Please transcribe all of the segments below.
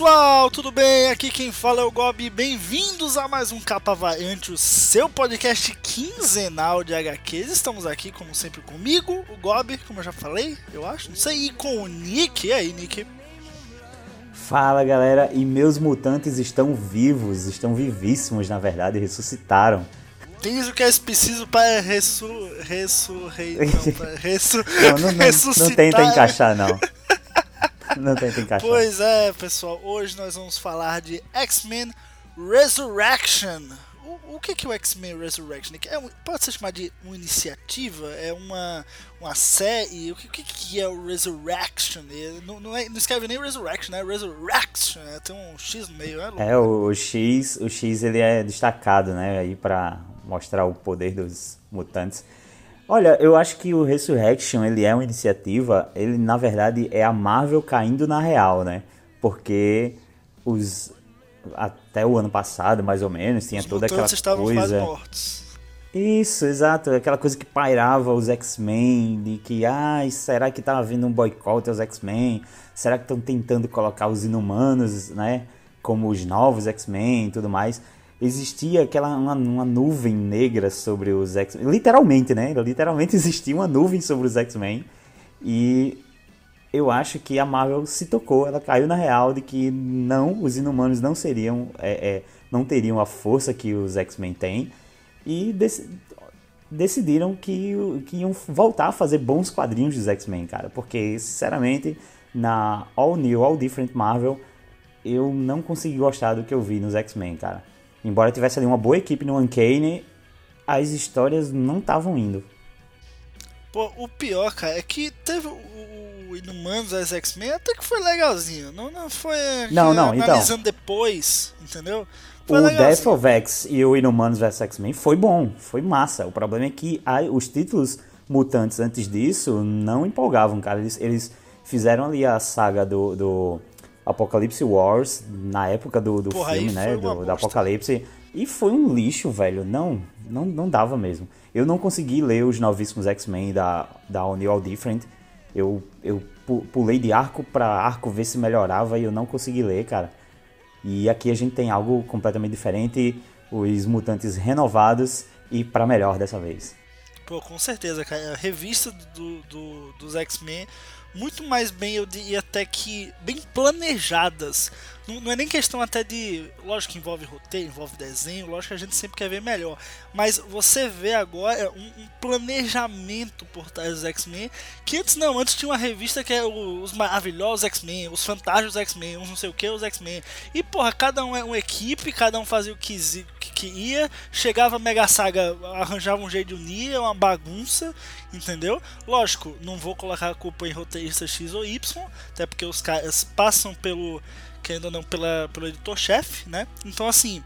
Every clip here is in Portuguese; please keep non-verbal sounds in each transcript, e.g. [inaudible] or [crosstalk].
Pessoal, tudo bem? Aqui quem fala é o Gob. Bem-vindos a mais um Capa Variante, o seu podcast quinzenal de HQs. Estamos aqui, como sempre, comigo, o Gob, como eu já falei, eu acho, não sei, e com o Nick. E aí, Nick? Fala galera, e meus mutantes estão vivos, estão vivíssimos na verdade, ressuscitaram. Diz o que é preciso para ressu... ressu... Rei... [laughs] Não, ressu... não, não, não, não tenta encaixar não. [laughs] Não tenta encaixar. Pois é, pessoal. Hoje nós vamos falar de X-Men Resurrection. O, o que, que é o X-Men Resurrection? É um, pode ser chamado de uma iniciativa? É uma, uma série? O que, que, que é o Resurrection? Não, não, é, não, escreve nem Resurrection, né? Resurrection. É, tem um X no meio, é, é o, o, X, o X ele é destacado, né? Aí para mostrar o poder dos mutantes. Olha, eu acho que o Resurrection, ele é uma iniciativa, ele na verdade é a Marvel caindo na real, né? Porque os até o ano passado, mais ou menos, tinha os toda aquela estavam coisa mortos. Isso, exato, aquela coisa que pairava os X-Men, de que, ai, será que tá havendo um boicote aos X-Men? Será que estão tentando colocar os inumanos, né, como os novos X-Men e tudo mais? Existia aquela uma, uma nuvem negra sobre os X-Men. Literalmente, né? Literalmente [laughs] existia uma nuvem sobre os X-Men. E eu acho que a Marvel se tocou, ela caiu na real de que não, os inumanos não seriam, é, é, não teriam a força que os X-Men têm. E dec decidiram que, que iam voltar a fazer bons quadrinhos dos X-Men, cara. Porque, sinceramente, na All New, All Different Marvel, eu não consegui gostar do que eu vi nos X-Men, cara. Embora tivesse ali uma boa equipe no Uncanny, as histórias não estavam indo. Pô, o pior, cara, é que teve o, Inumanos as X-Men até que foi legalzinho. Não, não foi. Não, não, então. Analisando depois, entendeu? Foi o Death of X e o Inumanos vs X-Men foi bom, foi massa. O problema é que os títulos mutantes antes disso não empolgavam, cara. Eles, eles fizeram ali a saga do, do Apocalipse Wars, na época do, do Porra, filme, né? Do, do Apocalipse. E foi um lixo, velho. Não, não, não dava mesmo. Eu não consegui ler os novíssimos X-Men da, da All New All Different. Eu, eu pulei de arco para arco ver se melhorava e eu não consegui ler, cara. E aqui a gente tem algo completamente diferente, os mutantes renovados e para melhor dessa vez. Pô, com certeza, cara. A revista do, do dos X-Men muito mais bem, eu diria até que bem planejadas. Não, não, é nem questão até de. Lógico que envolve roteiro, envolve desenho, lógico que a gente sempre quer ver melhor. Mas você vê agora um, um planejamento por trás dos X-Men. Que antes não, antes tinha uma revista que era os maravilhosos X-Men, os fantásticos X-Men, uns não sei o que, os X-Men. E porra, cada um é uma equipe, cada um fazia o que, que, ia. Chegava a Mega Saga, arranjava um jeito de unir, é uma bagunça, entendeu? Lógico, não vou colocar a culpa em roteirista X ou Y, até porque os caras passam pelo querendo ou não, pela, pelo editor-chefe, né? Então, assim,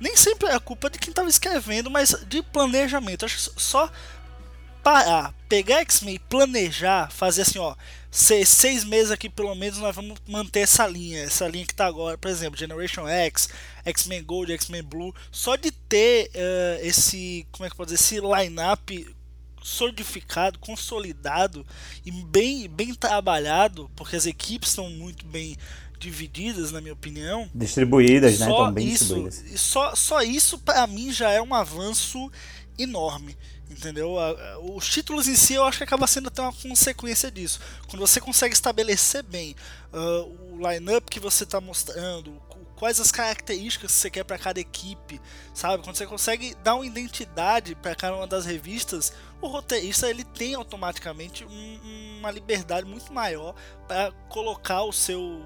nem sempre é a culpa de quem estava escrevendo, mas de planejamento. Acho que só parar, pegar X-Men e planejar, fazer assim, ó, seis, seis meses aqui pelo menos nós vamos manter essa linha, essa linha que tá agora, por exemplo, Generation X, X-Men Gold, X-Men Blue, só de ter uh, esse, como é que pode dizer, esse line-up solidificado, consolidado e bem, bem trabalhado, porque as equipes estão muito bem divididas, na minha opinião. Distribuídas, né? Estão bem isso, distribuídas. Só, só isso, para mim, já é um avanço enorme. Entendeu? Os títulos em si eu acho que acaba sendo até uma consequência disso. Quando você consegue estabelecer bem uh, o line-up que você está mostrando, quais as características que você quer para cada equipe, sabe? Quando você consegue dar uma identidade para cada uma das revistas, o roteirista ele tem automaticamente um, uma liberdade muito maior para colocar o seu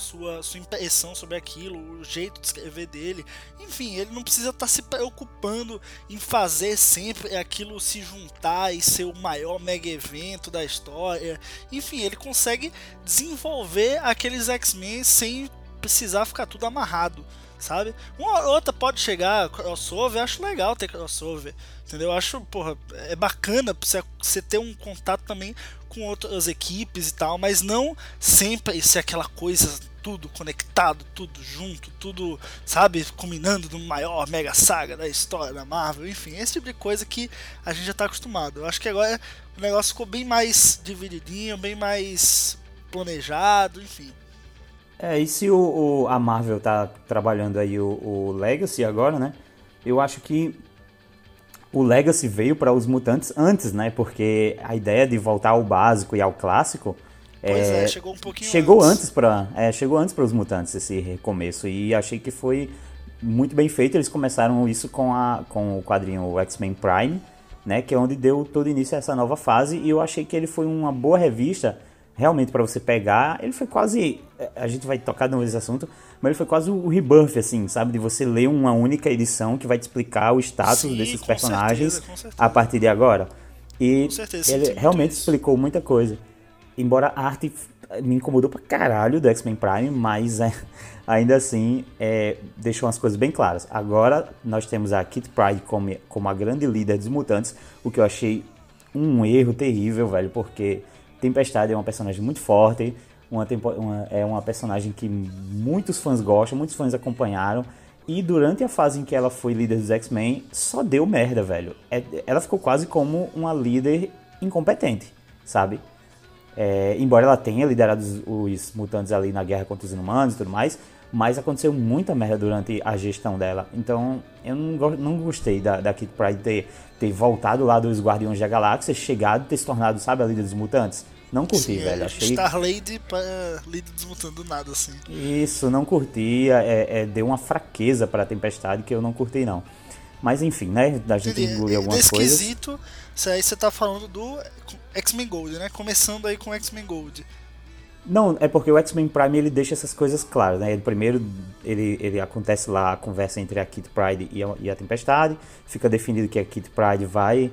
sua, sua impressão sobre aquilo, o jeito de escrever dele. Enfim, ele não precisa estar tá se preocupando em fazer sempre aquilo se juntar e ser o maior mega evento da história. Enfim, ele consegue desenvolver aqueles X-Men sem precisar ficar tudo amarrado sabe? Uma outra pode chegar, crossover, acho legal ter crossover, entendeu? Acho, porra, é bacana você ter um contato também com outras equipes e tal, mas não sempre ser aquela coisa tudo conectado, tudo junto, tudo, sabe, combinando no maior mega saga da história da Marvel, enfim, esse tipo de coisa que a gente já está acostumado. Eu acho que agora o negócio ficou bem mais divididinho, bem mais planejado, enfim. É, e se o, o, a Marvel tá trabalhando aí o, o Legacy agora, né? Eu acho que o Legacy veio para os mutantes antes, né? Porque a ideia de voltar ao básico e ao clássico. Pois é, é chegou um pouquinho chegou antes. antes para é, chegou antes para os mutantes esse recomeço e achei que foi muito bem feito. Eles começaram isso com, a, com o quadrinho X-Men Prime, né? Que é onde deu todo início a essa nova fase e eu achei que ele foi uma boa revista realmente para você pegar, ele foi quase. A gente vai tocar nesse assunto, mas ele foi quase o rebirth, assim, sabe? De você ler uma única edição que vai te explicar o status Sim, desses personagens certeza, a partir de agora. E certeza, ele realmente explicou muita coisa. Embora a arte me incomodou pra caralho do X-Men Prime, mas é, ainda assim é, deixou as coisas bem claras. Agora nós temos a Kit Pride como, como a grande líder dos mutantes, o que eu achei um erro terrível, velho, porque Tempestade é uma personagem muito forte, uma, uma, é uma personagem que muitos fãs gostam, muitos fãs acompanharam. E durante a fase em que ela foi líder dos X-Men, só deu merda, velho. É, ela ficou quase como uma líder incompetente, sabe? É, embora ela tenha liderado os, os, mutantes ali na guerra contra os inumanos e tudo mais, mas aconteceu muita merda durante a gestão dela. Então eu não, não gostei da, da Kit Pride ter, ter voltado lá dos Guardiões da Galáxia, chegado ter se tornado, sabe, a líder dos mutantes. Não curti, Sim, velho. Achei... Starlady pra líder dos mutantes do nada, assim. Isso, não curti. É, é, deu uma fraqueza pra Tempestade que eu não curti, não. Mas enfim, né? A gente engolir algumas Nesse coisas. Quesito, aí você tá falando do X-Men Gold, né? Começando aí com X-Men Gold. Não, é porque o X-Men Prime ele deixa essas coisas claras, né? Ele, primeiro ele, ele acontece lá a conversa entre a Kit Pride e a, e a Tempestade, fica definido que a Kit Pride vai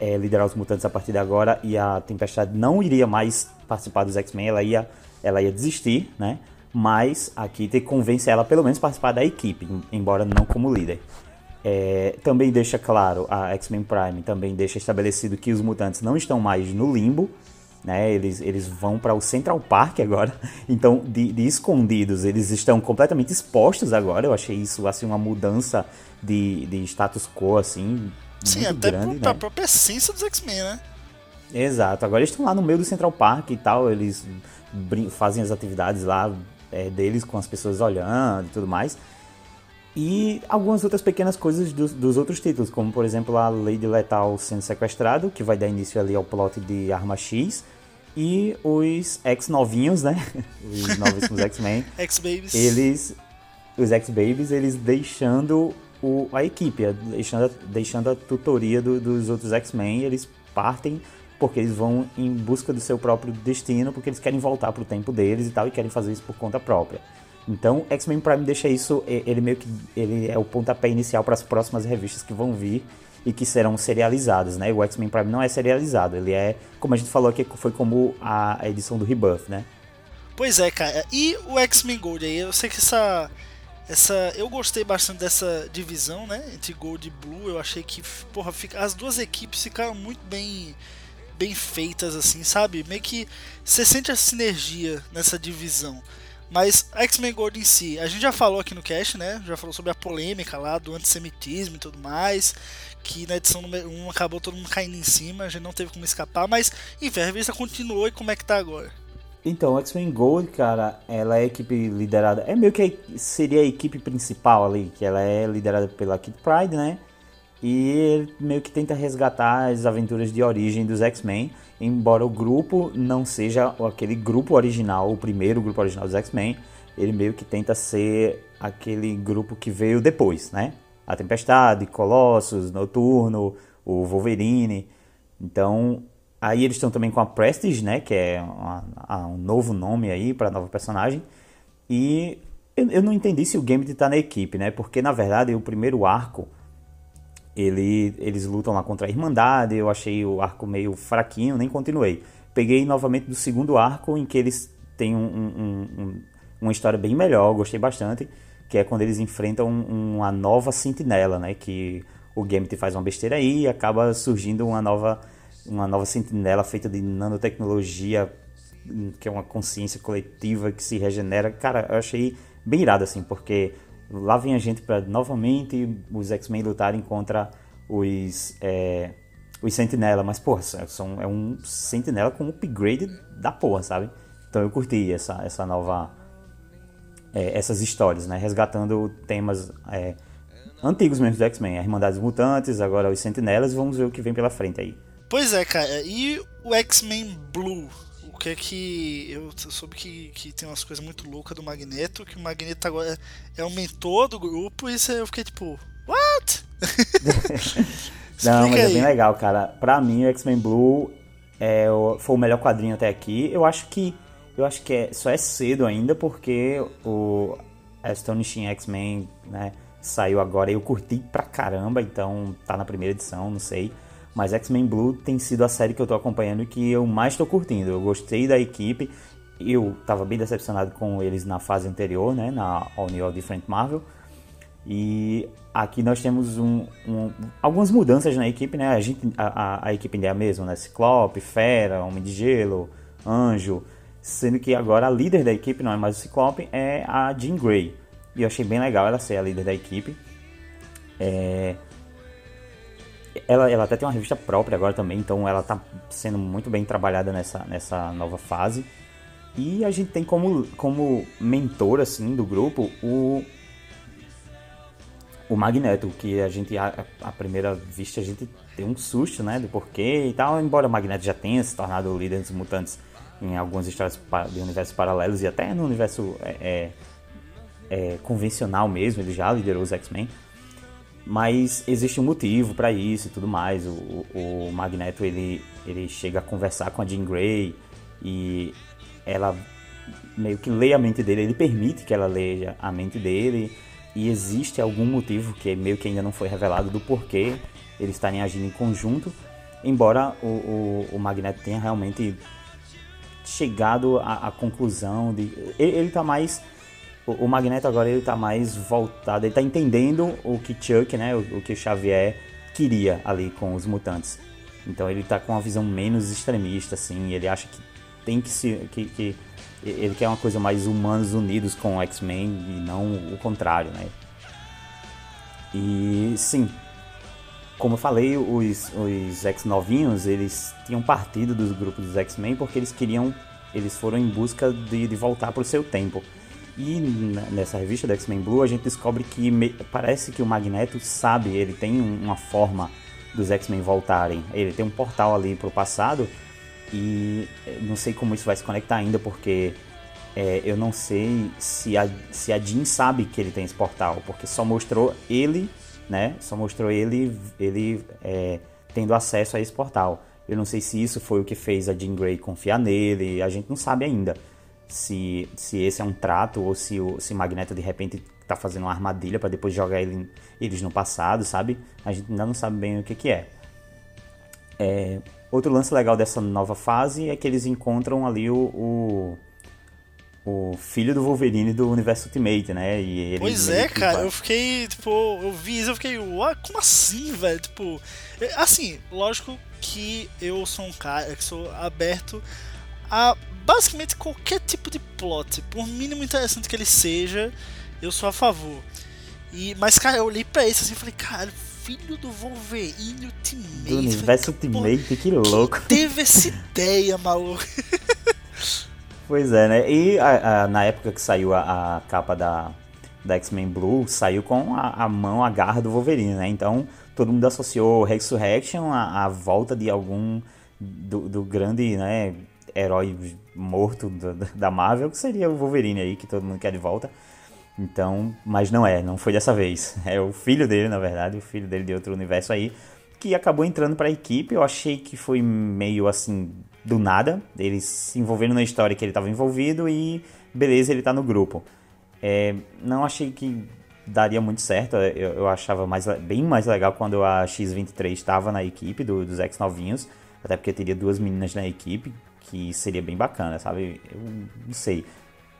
é, liderar os mutantes a partir de agora e a Tempestade não iria mais participar dos X-Men, ela ia, ela ia desistir, né? Mas a Kit convence ela pelo menos a participar da equipe, embora não como líder. É, também deixa claro, a X-Men Prime também deixa estabelecido que os mutantes não estão mais no limbo, né? Eles, eles vão para o Central Park agora. [laughs] Então, de, de, escondidos, eles estão completamente expostos agora. Eu achei isso assim uma mudança de, de status quo assim Sim, até grande, pra né? própria essência dos X-Men, né? Exato. Agora eles estão lá no meio do Central Park e tal. Eles fazem as atividades lá é, deles com as pessoas olhando e tudo mais. E algumas outras pequenas coisas dos, dos, outros títulos, como por exemplo a Lady Letal sendo sequestrado, que vai dar início ali ao plot de Arma X, e os ex-novinhos, né? [laughs] Os novíssimos X-Men. [laughs] X-Babies. Eles. Os X-Babies, eles deixando o, a equipe, deixando, deixando a tutoria do, dos outros X-Men, eles partem porque eles vão em busca do seu próprio destino, porque eles querem voltar pro tempo deles e tal, e querem fazer isso por conta própria. Então, X-Men Prime deixa isso, ele meio que ele é o pontapé inicial para as próximas revistas que vão vir e que serão serializadas, né? O X-Men Prime não é serializado, ele é, como a gente falou aqui, foi como a edição do Rebuff, né? Pois é, cara. E o X-Men Gold aí, eu sei que essa essa eu gostei bastante dessa divisão, né, entre Gold e Blue. Eu achei que, porra, fica, as duas equipes ficaram muito bem bem feitas assim, sabe? Meio que você sente a sinergia nessa divisão. Mas X-Men Gold em si, a gente já falou aqui no cast, né? Já falou sobre a polêmica lá do antissemitismo e tudo mais. Que na edição número 1 acabou todo mundo caindo em cima, a gente não teve como escapar, mas enfim, a revista continuou e como é que tá agora? Então, X-Men Gold, cara, ela é a equipe liderada. É meio que seria a equipe principal ali, que ela é liderada pela Kid Pride, né? E ele meio que tenta resgatar as aventuras de origem dos X-Men embora o grupo não seja aquele grupo original, o primeiro grupo original dos X-Men, ele meio que tenta ser aquele grupo que veio depois, né? A Tempestade, Colossus, Noturno, o Wolverine. Então, aí eles estão também com a Prestige, né? Que é uma, um novo nome aí para nova personagem. E eu, eu, não entendi se o Gambit tá na equipe, né? Porque na verdade o primeiro arco ele, eles lutam lá contra a Irmandade, eu achei o arco meio fraquinho, nem continuei. Peguei novamente do segundo arco, em que eles têm um, um, um, uma história bem melhor, gostei bastante, que é quando eles enfrentam uma nova sentinela, né? Que o Gambit faz uma besteira aí e acaba surgindo uma nova, uma nova sentinela feita de nanotecnologia, que é uma consciência coletiva que se regenera. Cara, eu achei bem irado, assim, porque lá vem a gente para novamente os X-Men lutarem contra os é, os Sentinela, mas porra, são, é um Sentinela com upgrade da porra, sabe? Então eu curti essa, essa nova é, essas histórias, né? Resgatando temas é, antigos mesmo do X-Men, a Irmandade dos Mutantes, agora os Sentinelas, vamos ver o que vem pela frente aí. Pois é, cara, e o X-Men Blue? Que é que. Eu soube que, que tem umas coisas muito loucas do Magneto, que o Magneto agora é o mentor do grupo, e eu fiquei tipo, what? [laughs] Não, mas é bem legal, cara. Pra mim, o X-Men Blue é foi o melhor quadrinho até aqui. Eu acho que. Eu acho que é, só é cedo ainda, porque o Astonishing X-Men, né? saiu agora e eu curti pra caramba, então tá na primeira edição, não sei. Mas X-Men Blue tem sido a série que eu tô acompanhando e que eu mais tô curtindo. Eu gostei da equipe, eu tava bem decepcionado com eles na fase anterior, né, na All New All Different Marvel. E aqui nós temos um, um, algumas mudanças na equipe, né? A, gente, a, a, a equipe é a mesma, né? Ciclope, Fera, Homem de Gelo, Anjo. Sendo que agora a líder da equipe não é mais o Ciclope, é a Jean Grey. E eu achei bem legal ela ser a líder da equipe. É... Ela, ela até tem uma revista própria agora também, então ela está sendo muito bem trabalhada nessa, nessa nova fase. E a gente tem como, como mentor assim, do grupo o, o Magneto, que a gente, a, a primeira vista, a gente tem um susto, né, do porquê e tal, embora o Magneto já tenha se tornado o líder dos mutantes em algumas histórias de universos paralelos e até no universo é, é, é, convencional mesmo, ele já liderou os X-Men. Mas existe um motivo para isso e tudo mais. O, o, Magneto ele, ele chega a conversar com a Jean Grey e ela meio que lê a mente dele, ele permite que ela leia a mente dele. E existe algum motivo que meio que ainda não foi revelado do porquê eles estarem agindo em conjunto, embora o, o, o Magneto tenha realmente chegado à, à conclusão de ele, está mais o, Magneto agora ele tá mais voltado, ele tá entendendo o que Chuck, né, o, o que Xavier queria ali com os mutantes. Então ele tá com uma visão menos extremista, assim, ele acha que tem que se. que, que ele quer uma coisa mais humanos unidos com o X-Men e não o contrário, né? E sim, como eu falei, os, os X-novinhos, eles tinham partido dos grupos dos X-Men porque eles queriam, eles foram em busca de, de voltar para o seu tempo. E nessa revista do X-Men Blue a gente descobre que parece que o Magneto sabe, ele tem uma forma dos X-Men voltarem. Ele tem um portal ali pro passado e eh, não sei como isso vai se conectar ainda porque é, eu não sei se a, se a Jean sabe que ele tem esse portal, porque só mostrou ele, né? Só mostrou ele, ele é, tendo acesso a esse portal. Eu não sei se isso foi o que fez a Jean Grey confiar nele, a gente não sabe ainda se, se esse é um trato ou se o se Magneto de repente tá fazendo uma armadilha para depois jogar ele, eles no passado, sabe? A gente ainda não sabe bem o que, que é. é. Outro lance legal dessa nova fase é que eles encontram ali o, o, o filho do Wolverine do universo Ultimate, né? E ele, pois é, cara, vai... eu fiquei, tipo, eu vi isso, eu fiquei, ué, como assim, velho? Tipo, é, assim, lógico que eu sou um cara que sou aberto a basicamente qualquer tipo de plot, por mínimo interessante que ele seja, eu sou a favor. E, mas, cara, eu olhei pra esse assim e falei, cara, filho do Wolverine Ultimate. Do universo Ultimate, que louco. [laughs] teve essa ideia, maluco. pois é, né? E a, a, na época que saiu a, a capa da, da X-Men Blue, saiu com a, a, mão, a garra do Wolverine, né? Então todo mundo associou Resurrection à, à volta de algum. Do, do grande, né? Herói morto da Marvel, que seria o Wolverine aí, que todo mundo quer de volta. Então, mas não é, não foi dessa vez. [laughs] É o filho dele, na verdade, o filho dele de outro universo aí, que acabou entrando para a equipe. Eu achei que foi meio assim, do nada. Eles se envolvendo na história que ele estava envolvido e beleza, ele tá no grupo. É, não achei que daria muito certo. Eu, eu, achava mais, bem mais legal quando a X-23 estava na equipe do, dos ex-novinhos. Até porque teria duas meninas na equipe, que seria bem bacana, sabe? Eu não sei.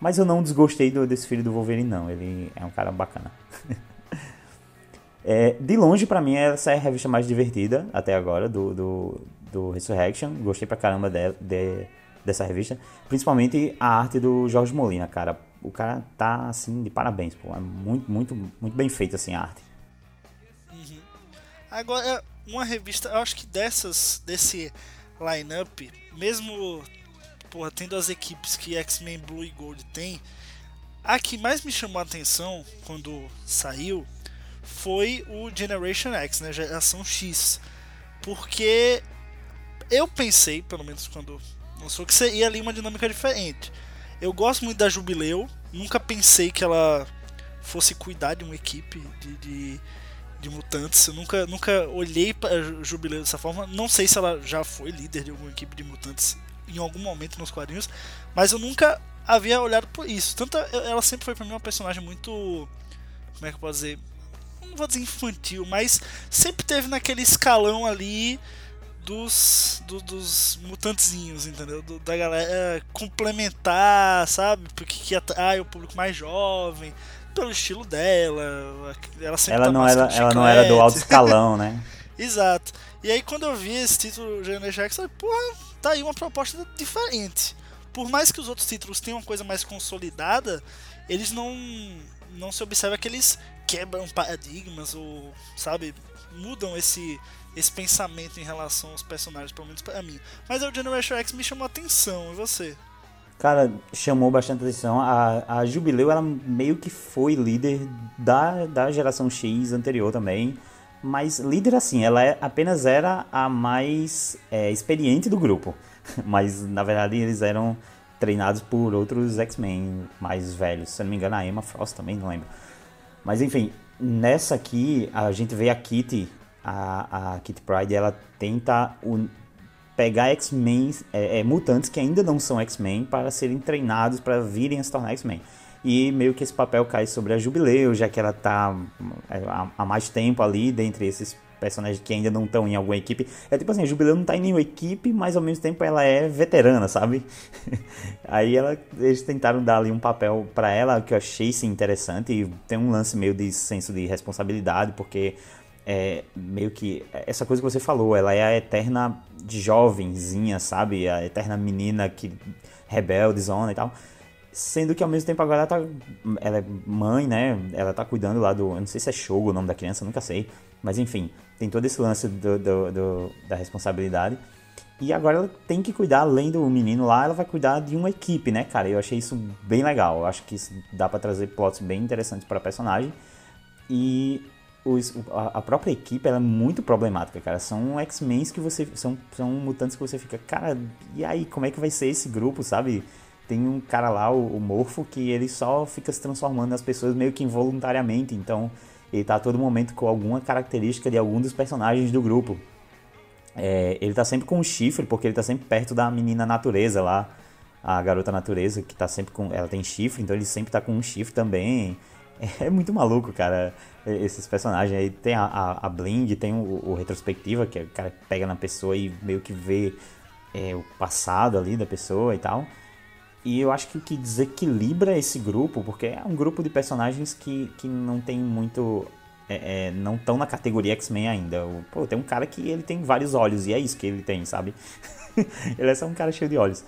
Mas eu não desgostei do, desse filho do Wolverine, não. Ele é um cara bacana. [laughs] é, de longe, para mim, essa é a revista mais divertida até agora do, do, do Resurrection. Gostei pra caramba de, de, dessa revista. Principalmente a arte do Jorge Molina, cara. O cara tá, assim, de parabéns, pô. É muito, muito, muito bem feita, assim, a arte. Uhum. Agora, uma revista, eu acho que dessas, desse lineup, mesmo porra, tendo as equipes que X-Men Blue e Gold tem, a que mais me chamou a atenção quando saiu foi o Generation X, né, geração X, porque eu pensei, pelo menos quando lançou, que seria ali uma dinâmica diferente. Eu gosto muito da Jubileu, nunca pensei que ela fosse cuidar de uma equipe de, de, de mutantes. Eu nunca, nunca olhei para Jubileu dessa forma. Não sei se ela já foi líder de alguma equipe de mutantes em algum momento nos quadrinhos, mas eu nunca havia olhado por isso. Tanto ela sempre foi para mim uma personagem muito. Como é que eu posso dizer? Não vou dizer infantil, mas sempre teve naquele escalão ali dos, do, dos mutantezinhos, entendeu? Do, da galera complementar, sabe? Porque que atrai o público mais jovem, pelo estilo dela. Ela sempre ela tá não era, ela não era do alto escalão, né? [laughs] Exato. E aí quando eu vi esse título Generation X, eu falei, porra, tá aí uma proposta diferente por mais que os outros títulos tenham uma coisa mais consolidada, eles não não se observa que eles quebram paradigmas ou, sabe, mudam esse esse pensamento em relação aos personagens, pelo menos para mim. Mas o Generation X me chamou a atenção, e você? Cara, chamou bastante atenção. A, a Jubileu, ela meio que foi líder da, da geração X anterior também. Mas líder assim, ela é, apenas era a mais é, experiente do grupo. [laughs] Mas na verdade eles eram treinados por outros X-Men mais velhos. Se eu não me engano, a Emma Frost também, não lembro. Mas enfim, nessa aqui a gente vê a Kitty, a, a Kitty Pride, ela tenta. Pegar X-Men, é, é, mutantes que ainda não são X-Men, para serem treinados para virem a se tornar X-Men. E meio que esse papel cai sobre a Jubileu, já que ela está é, há mais tempo ali dentre esses personagens que ainda não estão em alguma equipe. É tipo assim, a Jubileu não tá em nenhuma equipe, mas ao mesmo tempo ela é veterana, sabe? [laughs] Aí ela, eles tentaram dar ali um papel para ela que eu achei sim, interessante e tem um lance meio de senso de responsabilidade, porque é meio que essa coisa que você falou, ela é a eterna jovenzinha, sabe? A eterna menina que rebelde, zona e tal. Sendo que ao mesmo tempo agora ela tá. Ela é mãe, né? Ela tá cuidando lá do. Eu não sei se é Shogo o nome da criança, nunca sei. Mas enfim, tem todo esse lance do, do, do, da responsabilidade. E agora ela tem que cuidar, além do menino lá, ela vai cuidar de uma equipe, né, cara? Eu achei isso bem legal. Eu acho que isso dá para trazer plots bem interessantes para personagem. E os, a, própria equipe é muito problemática, cara. São X-Men que você. São, são mutantes que você fica, cara, e aí, como é que vai ser esse grupo, sabe? Tem um cara lá, o, o Morfo, que ele só fica se transformando nas pessoas meio que involuntariamente. Então, ele tá a todo momento com alguma característica de algum dos personagens do grupo. É, ele tá sempre com um chifre, porque ele tá sempre perto da menina natureza lá, a garota natureza, que tá sempre com. Ela tem chifre, então ele sempre tá com um chifre também. É muito maluco, cara, esses personagens. Aí tem a, a, a Blind, tem o, o, retrospectiva, que é o cara pega na pessoa e meio que vê é, o passado ali da pessoa e tal. E eu acho que o que desequilibra esse grupo, porque é um grupo de personagens que, que não tem muito. É, é, não estão na categoria X-Men ainda. Pô, tem um cara que ele tem vários olhos, e é isso que ele tem, sabe? [laughs] ele é só um cara cheio de olhos.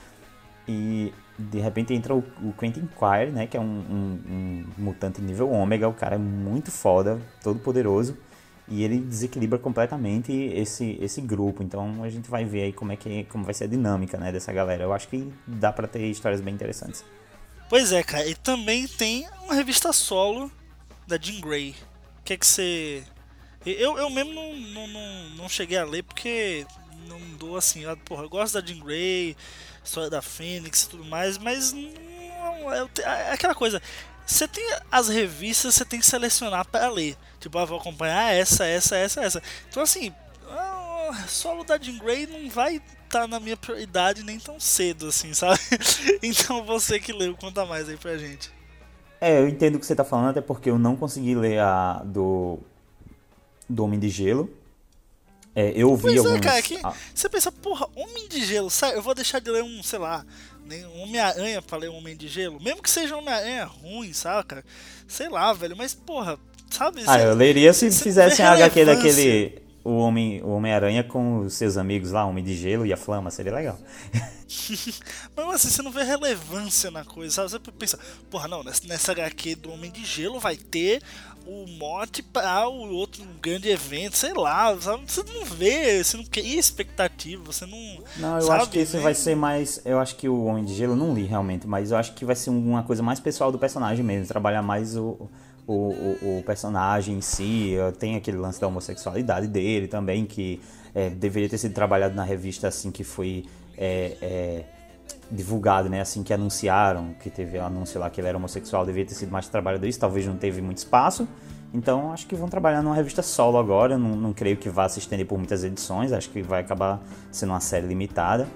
E de repente entra o, o Quentin Quire, né? Que é um, um, um mutante nível ômega, o cara é muito foda, todo poderoso e ele desequilibra completamente esse, esse grupo. Então a gente vai ver aí como é que como vai ser a dinâmica, né, dessa galera. Eu acho que dá para ter histórias bem interessantes. Pois é, cara, e também tem uma revista solo da Jean Grey. O que é que você eu, eu mesmo não, não, não, não cheguei a ler porque não dou assim, porra, eu gosto da Jean Grey, história da Fênix e tudo mais, mas não, é, é aquela coisa, você tem as revistas, você tem que selecionar para ler. Tipo, ah, vou acompanhar essa, essa, essa, essa. Então, assim, ah, solo da Jean Grey não vai estar tá na minha prioridade nem tão cedo, assim, sabe? [laughs] então, você que leu, conta mais aí pra gente. É, eu entendo o que você tá falando, até porque eu não consegui ler a do, do Homem de Gelo. É, eu vi pois alguns... é, cara, que ah. você pensa, porra, Homem de Gelo, sério, eu vou deixar de ler um, sei lá, um Homem-Aranha pra ler um Homem de Gelo? Mesmo que seja um Homem-Aranha ruim, saca? Sei lá, velho, mas porra, sabe? Ah, eu leria se fizessem a HQ daquele. O Homem-Aranha o Homem com os seus amigos lá, Homem de Gelo e a Flama, seria legal. [laughs] Mas assim, você não vê relevância na coisa, sabe? Você pensa, porra, não, nessa HQ do Homem de Gelo vai ter o mote para o outro grande evento, sei lá, sabe? Você não vê, você não cria expectativa, você não. Não, eu sabe, acho que esse né? vai ser mais. Eu acho que o Homem de Gelo não li realmente, mas eu acho que vai ser uma coisa mais pessoal do personagem mesmo, trabalhar mais o. O, o, o personagem em si, tem aquele lance da homossexualidade dele também, que é, deveria ter sido trabalhado na revista assim que foi é, é, divulgado, né? Assim que anunciaram, que teve o anúncio lá que ele era homossexual, deveria ter sido mais trabalhado isso, talvez não teve muito espaço. Então acho que vão trabalhar numa revista solo agora, não, não creio que vá se estender por muitas edições, acho que vai acabar sendo uma série limitada.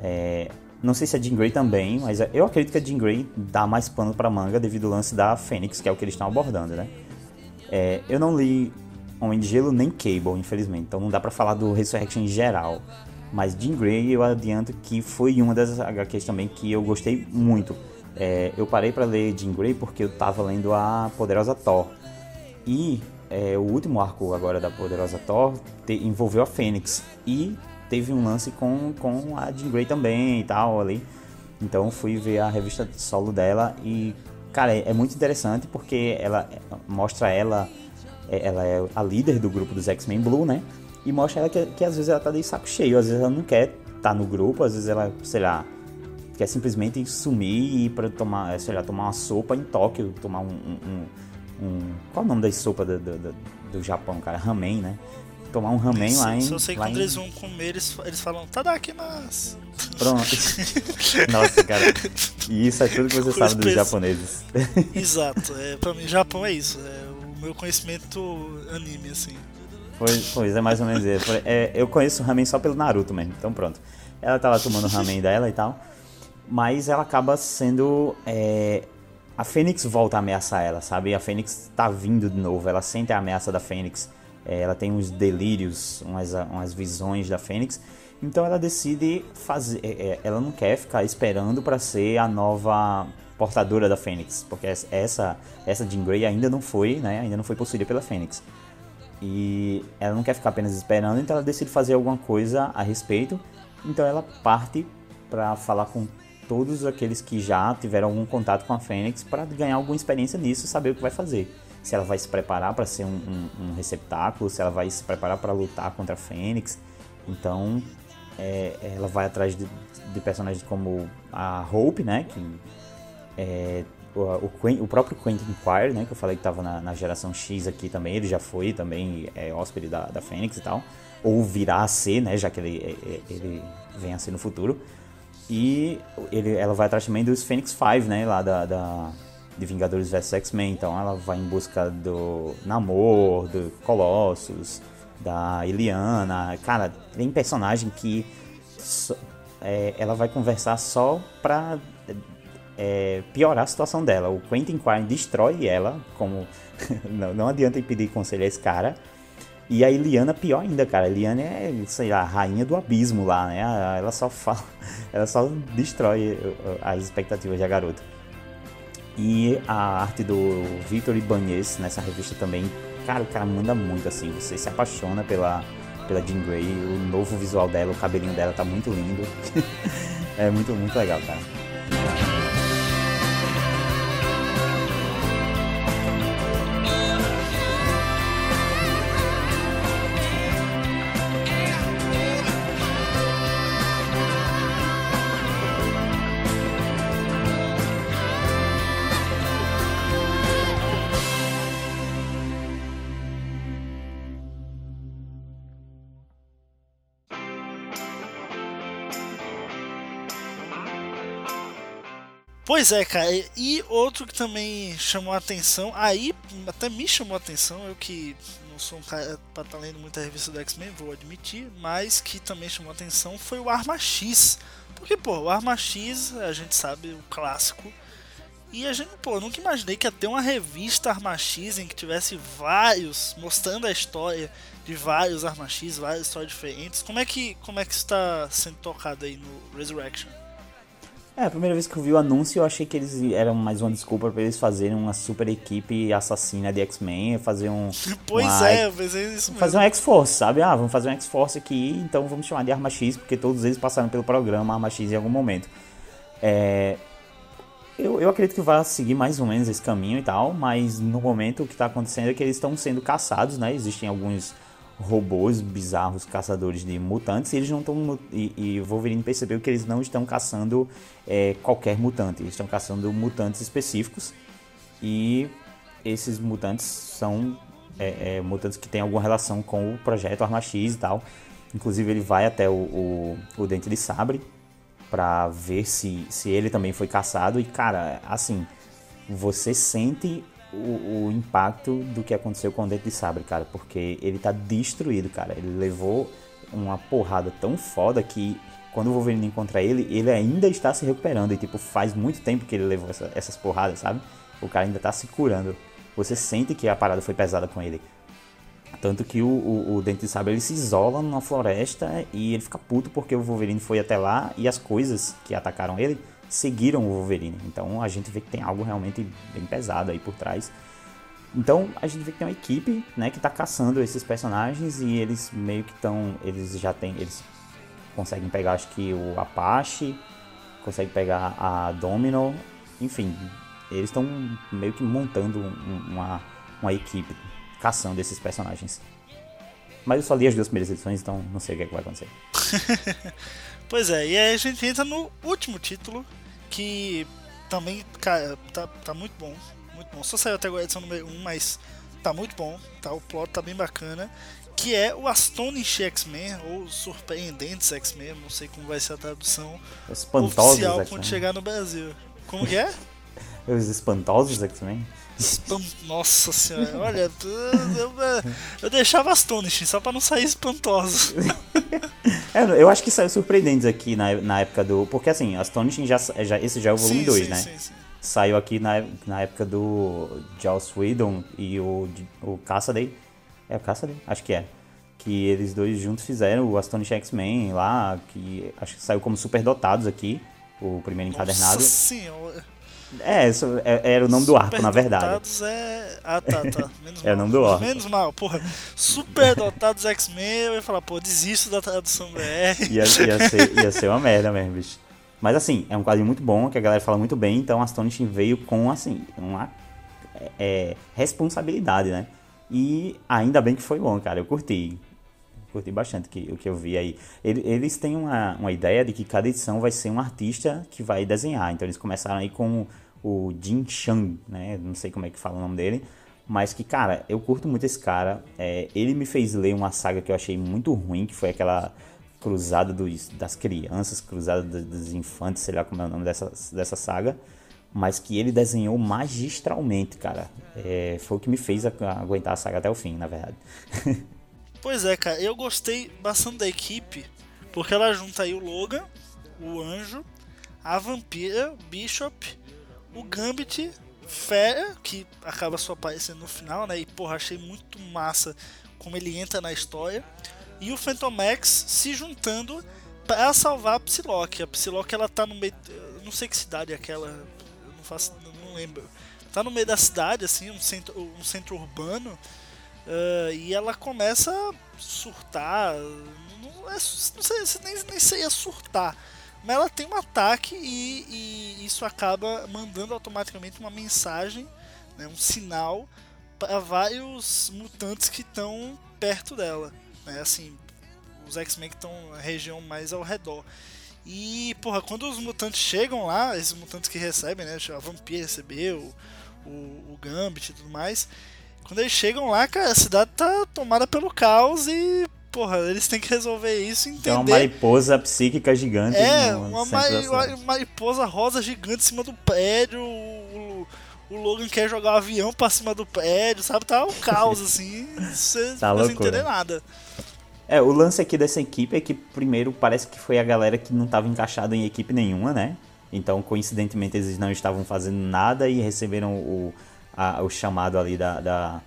É, não sei se a Jean Grey também, mas eu acredito que a Jean Grey dá mais pano para manga devido ao lance da Fênix, que é o que eles estão abordando, né? É, eu não li Homem de Gelo nem Cable, infelizmente, então não dá para falar do Resurrection em geral. Mas Jean Grey eu adianto que foi uma das HQs também que eu gostei muito. É, eu parei para ler Jean Grey porque eu tava lendo a Poderosa Thor. E é, o último arco agora da Poderosa Thor te, envolveu a Fênix. E teve um lance com, com a Jean Grey também e tal ali. Então fui ver a revista solo dela e, cara, é, é muito interessante porque ela mostra ela, é, ela é a líder do grupo dos X-Men Blue, né? E mostra ela que, que às vezes ela tá de saco cheio, às vezes ela não quer estar tá no grupo, às vezes ela, sei lá, quer simplesmente sumir e ir pra tomar, sei lá, tomar uma sopa em Tóquio, tomar um. um, um, qual é o nome da sopa do, do, do, Japão, cara? Ramen, né? Tomar um ramen lá em. Só sei que quando em... eles vão comer, eles, eles falam, Tadakimasu. Pronto. [laughs] Nossa, cara. E isso é tudo que você Coisa sabe dos pes- japoneses. Exato, é, pra mim, Japão é isso. É o meu conhecimento anime, assim. Pois, pois é mais ou menos isso. É, eu conheço o ramen só pelo Naruto mesmo, então pronto. Ela tá lá tomando o ramen dela e tal. Mas ela acaba sendo. é, a Fênix volta a ameaçar ela, sabe? A Fênix tá vindo de novo, ela sente a ameaça da Fênix. É, ela tem uns delírios, umas, umas visões da Fênix. Então ela decide fazer. é, é, ela não quer ficar esperando para ser a nova portadora da Fênix, porque essa essa Jean Grey ainda não foi, né? Ainda não foi possuída pela Fênix. E ela não quer ficar apenas esperando, então ela decide fazer alguma coisa a respeito. Então ela parte para falar com todos aqueles que já tiveram algum contato com a Fênix para ganhar alguma experiência nisso saber o que vai fazer. Se ela vai se preparar para ser um, um, um receptáculo, se ela vai se preparar para lutar contra a Fênix. Então é, ela vai atrás de, de, personagens como a Hope, né? Que é, o, Quen, o, próprio Quentin Quire, né? Que eu falei que estava na, na, geração X aqui também. Ele já foi também é, hóspede da, da Fênix e tal. Ou virá a ser, né? Já que ele, ele vem a ser no futuro. E ele, ela vai atrás também dos Phoenix 5, né? Lá da, da de Vingadores vs X-Men. Então ela vai em busca do Namor, do Colossus, da Iliana. Cara, tem personagem que é, ela vai conversar só pra é, piorar a situação dela. O Quentin Quine destrói ela, como [laughs] não, não adianta pedir conselho a esse cara. E a Iliana, pior ainda, cara. A Iliana é, sei lá, a rainha do abismo lá, né? Ela só fala, [laughs] ela só destrói as expectativas da garota. E a arte do Victor Ibanez nessa revista também, cara, o cara manda muito assim. Você se apaixona pela, pela Jean Grey, o novo visual dela, o cabelinho dela tá muito lindo. [laughs] é muito, muito legal, cara. Pois é, cara. E outro que também chamou a atenção, aí até me chamou a atenção, eu que não sou um cara pra estar lendo muita revista do X-Men, vou admitir, mas que também chamou a atenção foi o Arma X. Porque, pô, o Arma X, a gente sabe, o clássico. E a gente, pô, nunca imaginei que ia ter uma revista Arma X em que tivesse vários, mostrando a história de vários Arma X, várias histórias diferentes. Como é que, como é que está sendo tocado aí no Resurrection? É, a primeira vez que eu vi o anúncio, eu achei que eles eram mais uma desculpa para eles fazerem uma super equipe assassina de X-Men, fazer um. Pois uma, é, mas é isso mesmo. Fazer um X-Force, sabe? Ah, vamos fazer um X-Force aqui, então vamos chamar de Arma X, porque todos eles passaram pelo programa Arma X em algum momento. É, eu, eu acredito que vai seguir mais ou menos esse caminho e tal, mas no momento o que está acontecendo é que eles estão sendo caçados, né? Existem alguns robôs bizarros caçadores de mutantes e eles não estão e, e Wolverine percebeu que eles não estão caçando é, qualquer mutante. Eles estão caçando mutantes específicos e esses mutantes são é, é, mutantes que têm alguma relação com o projeto Arma X e tal. Inclusive ele vai até o, o, o Dente de Sabre para ver se, se ele também foi caçado. E cara assim você sente o, o, impacto do que aconteceu com o Dente de Sabre, cara, porque ele tá destruído, cara. Ele levou uma porrada tão foda que quando o Wolverine encontra ele, ele ainda está se recuperando. E, tipo, faz muito tempo que ele levou essa, essas porradas, sabe? O cara ainda tá se curando. Você sente que a parada foi pesada com ele. Tanto que o, o, o Dente de Sabre ele se isola numa floresta e ele fica puto porque o Wolverine foi até lá e as coisas que atacaram ele seguiram o Wolverine. Então a gente vê que tem algo realmente bem pesado aí por trás. Então a gente vê que tem uma equipe, né, que está caçando esses personagens e eles meio que estão, eles já têm, eles conseguem pegar acho que o Apache, conseguem pegar a Domino, enfim, eles estão meio que montando uma, uma equipe caçando esses personagens. Mas eu só li as duas primeiras edições, então não sei o que, é que vai acontecer. [laughs] pois é, e aí a gente entra no último título, que também, cara, tá, tá muito bom. Muito bom. Só saiu até agora a edição número 1, mas tá muito bom. Tá, o plot tá bem bacana. Que é o Astonish X-Men, ou Surpreendentes X-Men, não sei como vai ser a tradução Espantosos oficial quando chegar no Brasil. Como que é? [laughs] Os espantosos X-Men? Nossa senhora, olha, eu, eu, deixava Astonishing só pra não sair espantoso. [laughs] é, eu acho que saiu surpreendentes aqui na, na época do. Porque assim, Astonishing já, já. Esse já é o volume 2, né? Sim, sim. Saiu aqui na, na época do Joss Whedon e o, o Cassaday. É o Cassaday? Acho que é. Que eles dois juntos fizeram o Astonishing X-Men lá, que acho que saiu como superdotados aqui, o primeiro encadernado. Nossa senhora. É, isso é, era o nome do arco, na verdade. é. Ah, tá, tá. [laughs] Menos mal. É o nome do arco. Menos mal, porra. Superdotados X-Men, eu ia falar, pô, desisto da tradução BR. Ia, ia, [laughs] ser, ia ser uma merda mesmo, bicho. Mas assim, é um quadrinho muito bom, que a galera fala muito bem, então Astonishing veio com, assim, uma é, é, responsabilidade, né? E ainda bem que foi bom, cara. Eu curti. Curti bastante o que eu vi aí. Eles têm uma, uma ideia de que cada edição vai ser um artista que vai desenhar. Então eles começaram aí com o Jin Chang, né? Não sei como é que fala o nome dele. Mas que, cara, eu curto muito esse cara. É, ele me fez ler uma saga que eu achei muito ruim, que foi aquela Cruzada dos, das Crianças, Cruzada dos Infantes, sei lá como é o nome dessa, dessa saga. Mas que ele desenhou magistralmente, cara. É, foi o que me fez aguentar a saga até o fim, na verdade. [laughs] pois é, cara, eu gostei bastante da equipe, porque ela junta aí o Logan, o Anjo, a Vampira, Bishop o Gambit Fera, que acaba só aparecendo no final, né? E porra, achei muito massa como ele entra na história. E o Phantom Max se juntando para salvar a Psylocke. A Psylocke ela tá no meio. Não sei que cidade é aquela. Eu não faço. Não lembro. Tá no meio da cidade, assim, um centro, um centro urbano. Uh, e ela começa a surtar. Não, é, não sei, nem, nem sei a surtar mas ela tem um ataque e, e isso acaba mandando automaticamente uma mensagem, né, um sinal para vários mutantes que estão perto dela, né, assim, os X-Men que estão na região mais ao redor. E, porra, quando os mutantes chegam lá, esses mutantes que recebem, né, a Vampira recebeu, o, o Gambit e tudo mais, quando eles chegam lá, cara, a cidade tá tomada pelo caos e porra, eles têm que resolver isso e entender. É uma mariposa psíquica gigante. É, uma, uma mariposa rosa gigante em cima do prédio. O, o Logan quer jogar um avião pra cima do prédio, sabe? Tá um caos, [laughs] assim. Você tá não entender nada. É, o lance aqui dessa equipe é que, primeiro, parece que foi a galera que não estava encaixada em equipe nenhuma, né? Então, coincidentemente, eles não estavam fazendo nada e receberam o, a, o chamado ali da, da,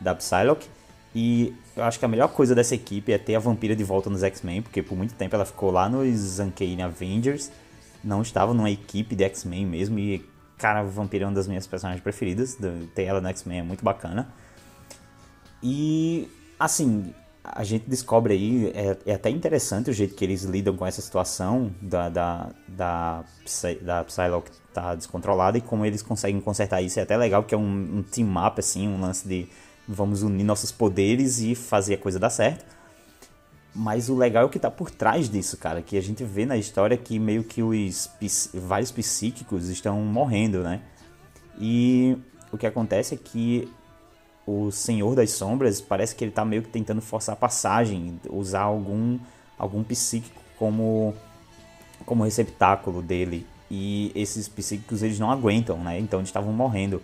da Psylocke. E eu acho que a melhor coisa dessa equipe é ter a Vampira de volta nos X-Men, porque por muito tempo ela ficou lá nos Uncanny Avengers. não estava numa equipe de X-Men mesmo. E, cara, Vampiro é uma das minhas personagens preferidas. Ter ela no X-Men é muito bacana. E, assim, a gente descobre aí, é, é, até interessante o jeito que eles lidam com essa situação da, da, da, da Psylocke tá descontrolada e como eles conseguem consertar isso. É até legal, porque é um, um team-up, assim, um lance de vamos unir nossos poderes e fazer a coisa dar certo. Mas o legal é o que tá por trás disso, cara, que a gente vê na história que meio que os vários psíquicos estão morrendo, né? E o que acontece é que o Senhor das Sombras parece que ele tá meio que tentando forçar a passagem, usar algum algum psíquico como como receptáculo dele. E esses psíquicos eles não aguentam, né? Então eles estavam morrendo.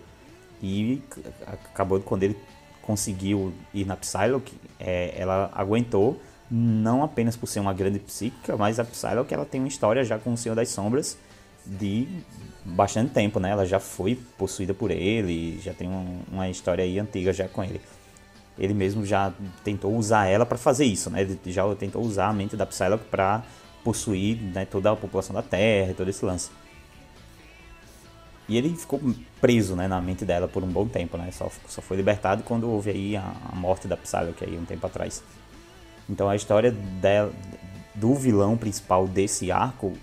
E acabou quando ele conseguiu ir na Psylocke, é, ela aguentou, não apenas por ser uma grande psíquica, mas a Psylocke ela tem uma história já com o Senhor das Sombras de bastante tempo, né? Ela já foi possuída por ele, já tem um, uma história aí antiga já com ele. Ele mesmo já tentou usar ela para fazer isso, né? Ele já tentou usar a mente da Psylocke para possuir né, toda a população da Terra, todo esse lance. E ele ficou preso né, na mente dela por um bom tempo, né? Só, só foi libertado quando houve aí a, a morte da Psylocke aí um tempo atrás. Então a história dela, do vilão principal desse arco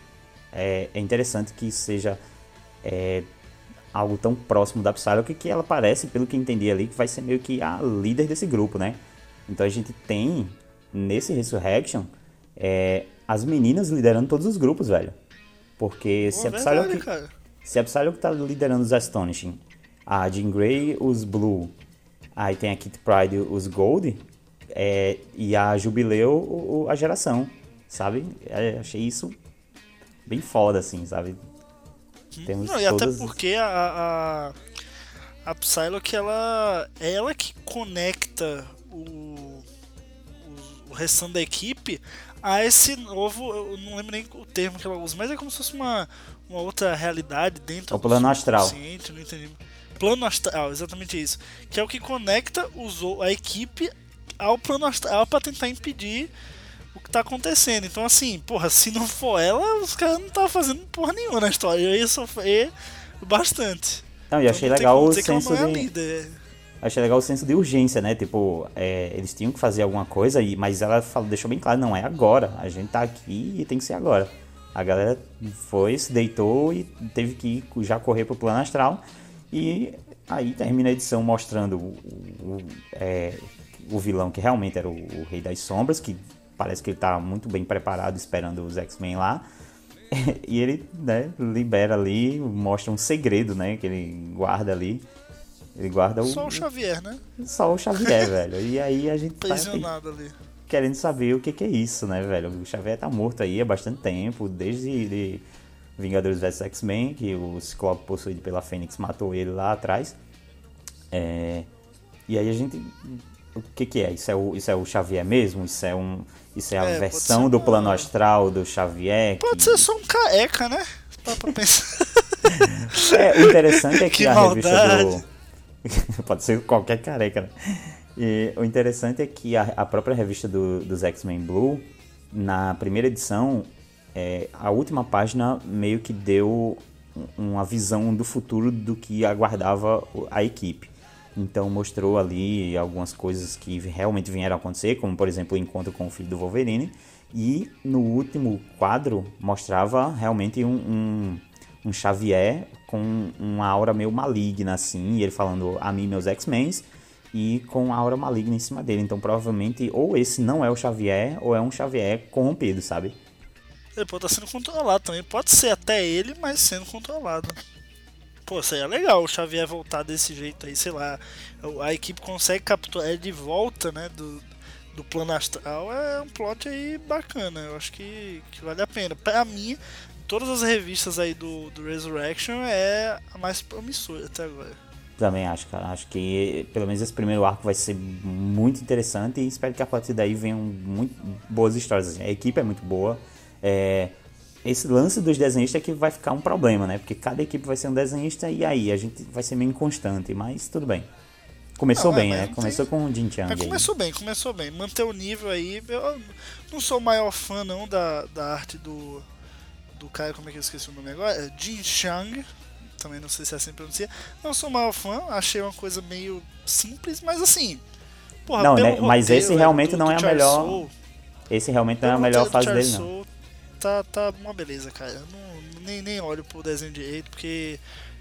é, é interessante que seja é, algo tão próximo da Psylocke que ela parece, pelo que entendi ali, que vai ser meio que a líder desse grupo, né? Então a gente tem nesse Resurrection é, as meninas liderando todos os grupos, velho. Porque Pô, se a Psylocke, cara. se a Psylocke tá liderando os Astonishing, a Jean Grey os Blue, aí tem a Kit Pride os Gold, é, e a Jubileu a geração, sabe? É, achei isso bem foda, assim, sabe? Temos Não, e todas... até porque a, a, a Psylocke, ela, é ela que conecta o, o, o restante da equipe a esse novo, eu não lembro nem o termo que ela usa, mas é como se fosse uma, uma outra realidade dentro é o plano astral. Não entendi. Plano astral, exatamente isso. Que é o que conecta os, a equipe ao plano astral para tentar impedir o que tá acontecendo. Então, assim, porra, se não for ela, os caras não tá fazendo porra nenhuma na história. Eu ia sofrer bastante. Não, e achei então, legal o senso é de. Achei legal o senso de urgência, né? Tipo, é, eles tinham que fazer alguma coisa, e, mas ela falou, deixou bem claro, não, é agora. A gente tá aqui e tem que ser agora. A galera foi, se deitou e teve que já correr pro plano astral. E aí termina a edição mostrando o, o, é, o vilão que realmente era o, o, Rei das Sombras, que parece que ele tá muito bem preparado esperando os X-Men lá. [laughs] e ele, né, libera ali, mostra um segredo, né, que ele guarda ali. Ele guarda o. Só o Xavier, né? Só o Xavier, [laughs] velho. E aí a gente tá ali. querendo saber o que, que, é isso, né, velho? O Xavier tá morto aí há bastante tempo, desde de Vingadores vs X-Men, que o Ciclope possuído pela Fênix matou ele lá atrás. É... E aí a gente o que, que é? Isso, é o, isso é o Xavier mesmo? Isso é, um, isso é a é, versão do plano astral do Xavier? Pode que... ser só um careca, né? Dá pra pensar. [laughs] é, o interessante é [laughs] que, que a maldade. revista do. [laughs] Pode ser qualquer careca, né? E o interessante é que a, a própria revista do, dos X-Men Blue, na primeira edição, é, a última página meio que deu uma visão do futuro do que aguardava a equipe. Então mostrou ali algumas coisas que realmente vieram a acontecer, como por exemplo o encontro com o filho do Wolverine. E no último quadro mostrava realmente um, um, um Xavier com uma aura meio maligna, assim, e ele falando a mim, meus X-Men, e com a aura maligna em cima dele. Então provavelmente ou esse não é o Xavier, ou é um Xavier corrompido, sabe? Ele pode estar sendo controlado também. Pode ser até ele, mas sendo controlado. Pô, seria legal o Xavier voltar desse jeito aí, sei lá. A equipe consegue capturar ele de volta, né? Do, do plano astral. É um plot aí bacana. Eu acho que, que vale a pena. Pra mim, todas as revistas aí do, do Resurrection é a mais promissora até agora. Também acho, cara. Acho que pelo menos esse primeiro arco vai ser muito interessante e espero que a partir daí venham muito boas histórias. Assim. A equipe é muito boa. É, esse lance dos desenhistas é que vai ficar um problema, né? Porque cada equipe vai ser um desenhista e aí a gente vai ser meio inconstante, mas tudo bem. Começou bem, né? Começou tem... com o Jin Chang. começou bem, começou bem. Manter o nível aí. Eu não sou o maior fã não da, da arte do, do cara, como é que eu esqueci o nome agora? É Jin Chang, também não sei se é assim que pronuncia. Não sou maior fã, achei uma coisa meio simples, mas assim. Porra, não, né, mas roteiro, esse realmente do- não do é a melhor. Soule, Esse realmente não é a melhor fase dele, não. Tá, tá uma beleza, cara. Eu não, nem, nem olho pro desenho direito, porque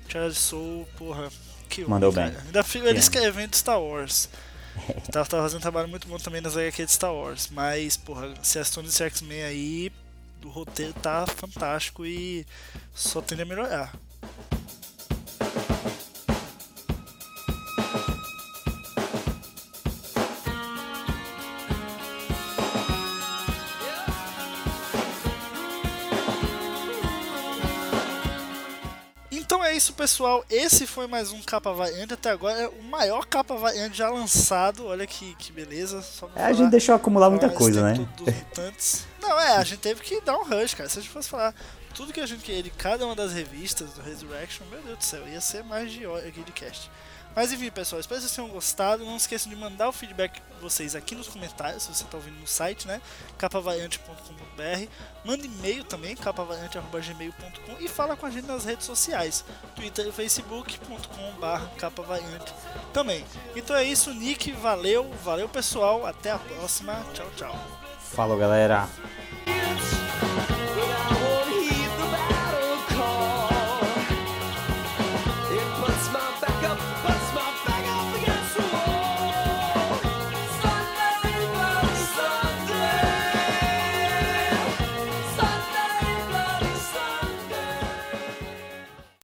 Charles Soule, porra, que Mandou cara. bem. Ainda ele homem. escrevendo Star Wars. [laughs] tá, tá fazendo um trabalho muito bom também nas HQ de Star Wars. Mas, porra, se a Stone X-Men aí, o roteiro tá fantástico e só tende a melhorar. É isso, pessoal. Esse foi mais um capa variante. Até agora é o maior capa variante já lançado. Olha que, que beleza. É, a gente deixou acumular muita coisa, né? Não, é, a gente teve que dar um rush, cara. Se a gente fosse falar tudo que a gente queria de cada uma das revistas do Resurrection, meu Deus do céu, ia ser mais de hora aqui de cast. Mas enfim, pessoal, espero que vocês tenham gostado. Não esqueçam de mandar o feedback de vocês aqui nos comentários, se você está ouvindo no site, né? capavariante.com.br. Manda e-mail também, capavariante.gmail.com e fala com a gente nas redes sociais, Twitter e facebook.com.br capavariante também. Então é isso, Nick, valeu, valeu pessoal, até a próxima, tchau, tchau. Falou, galera.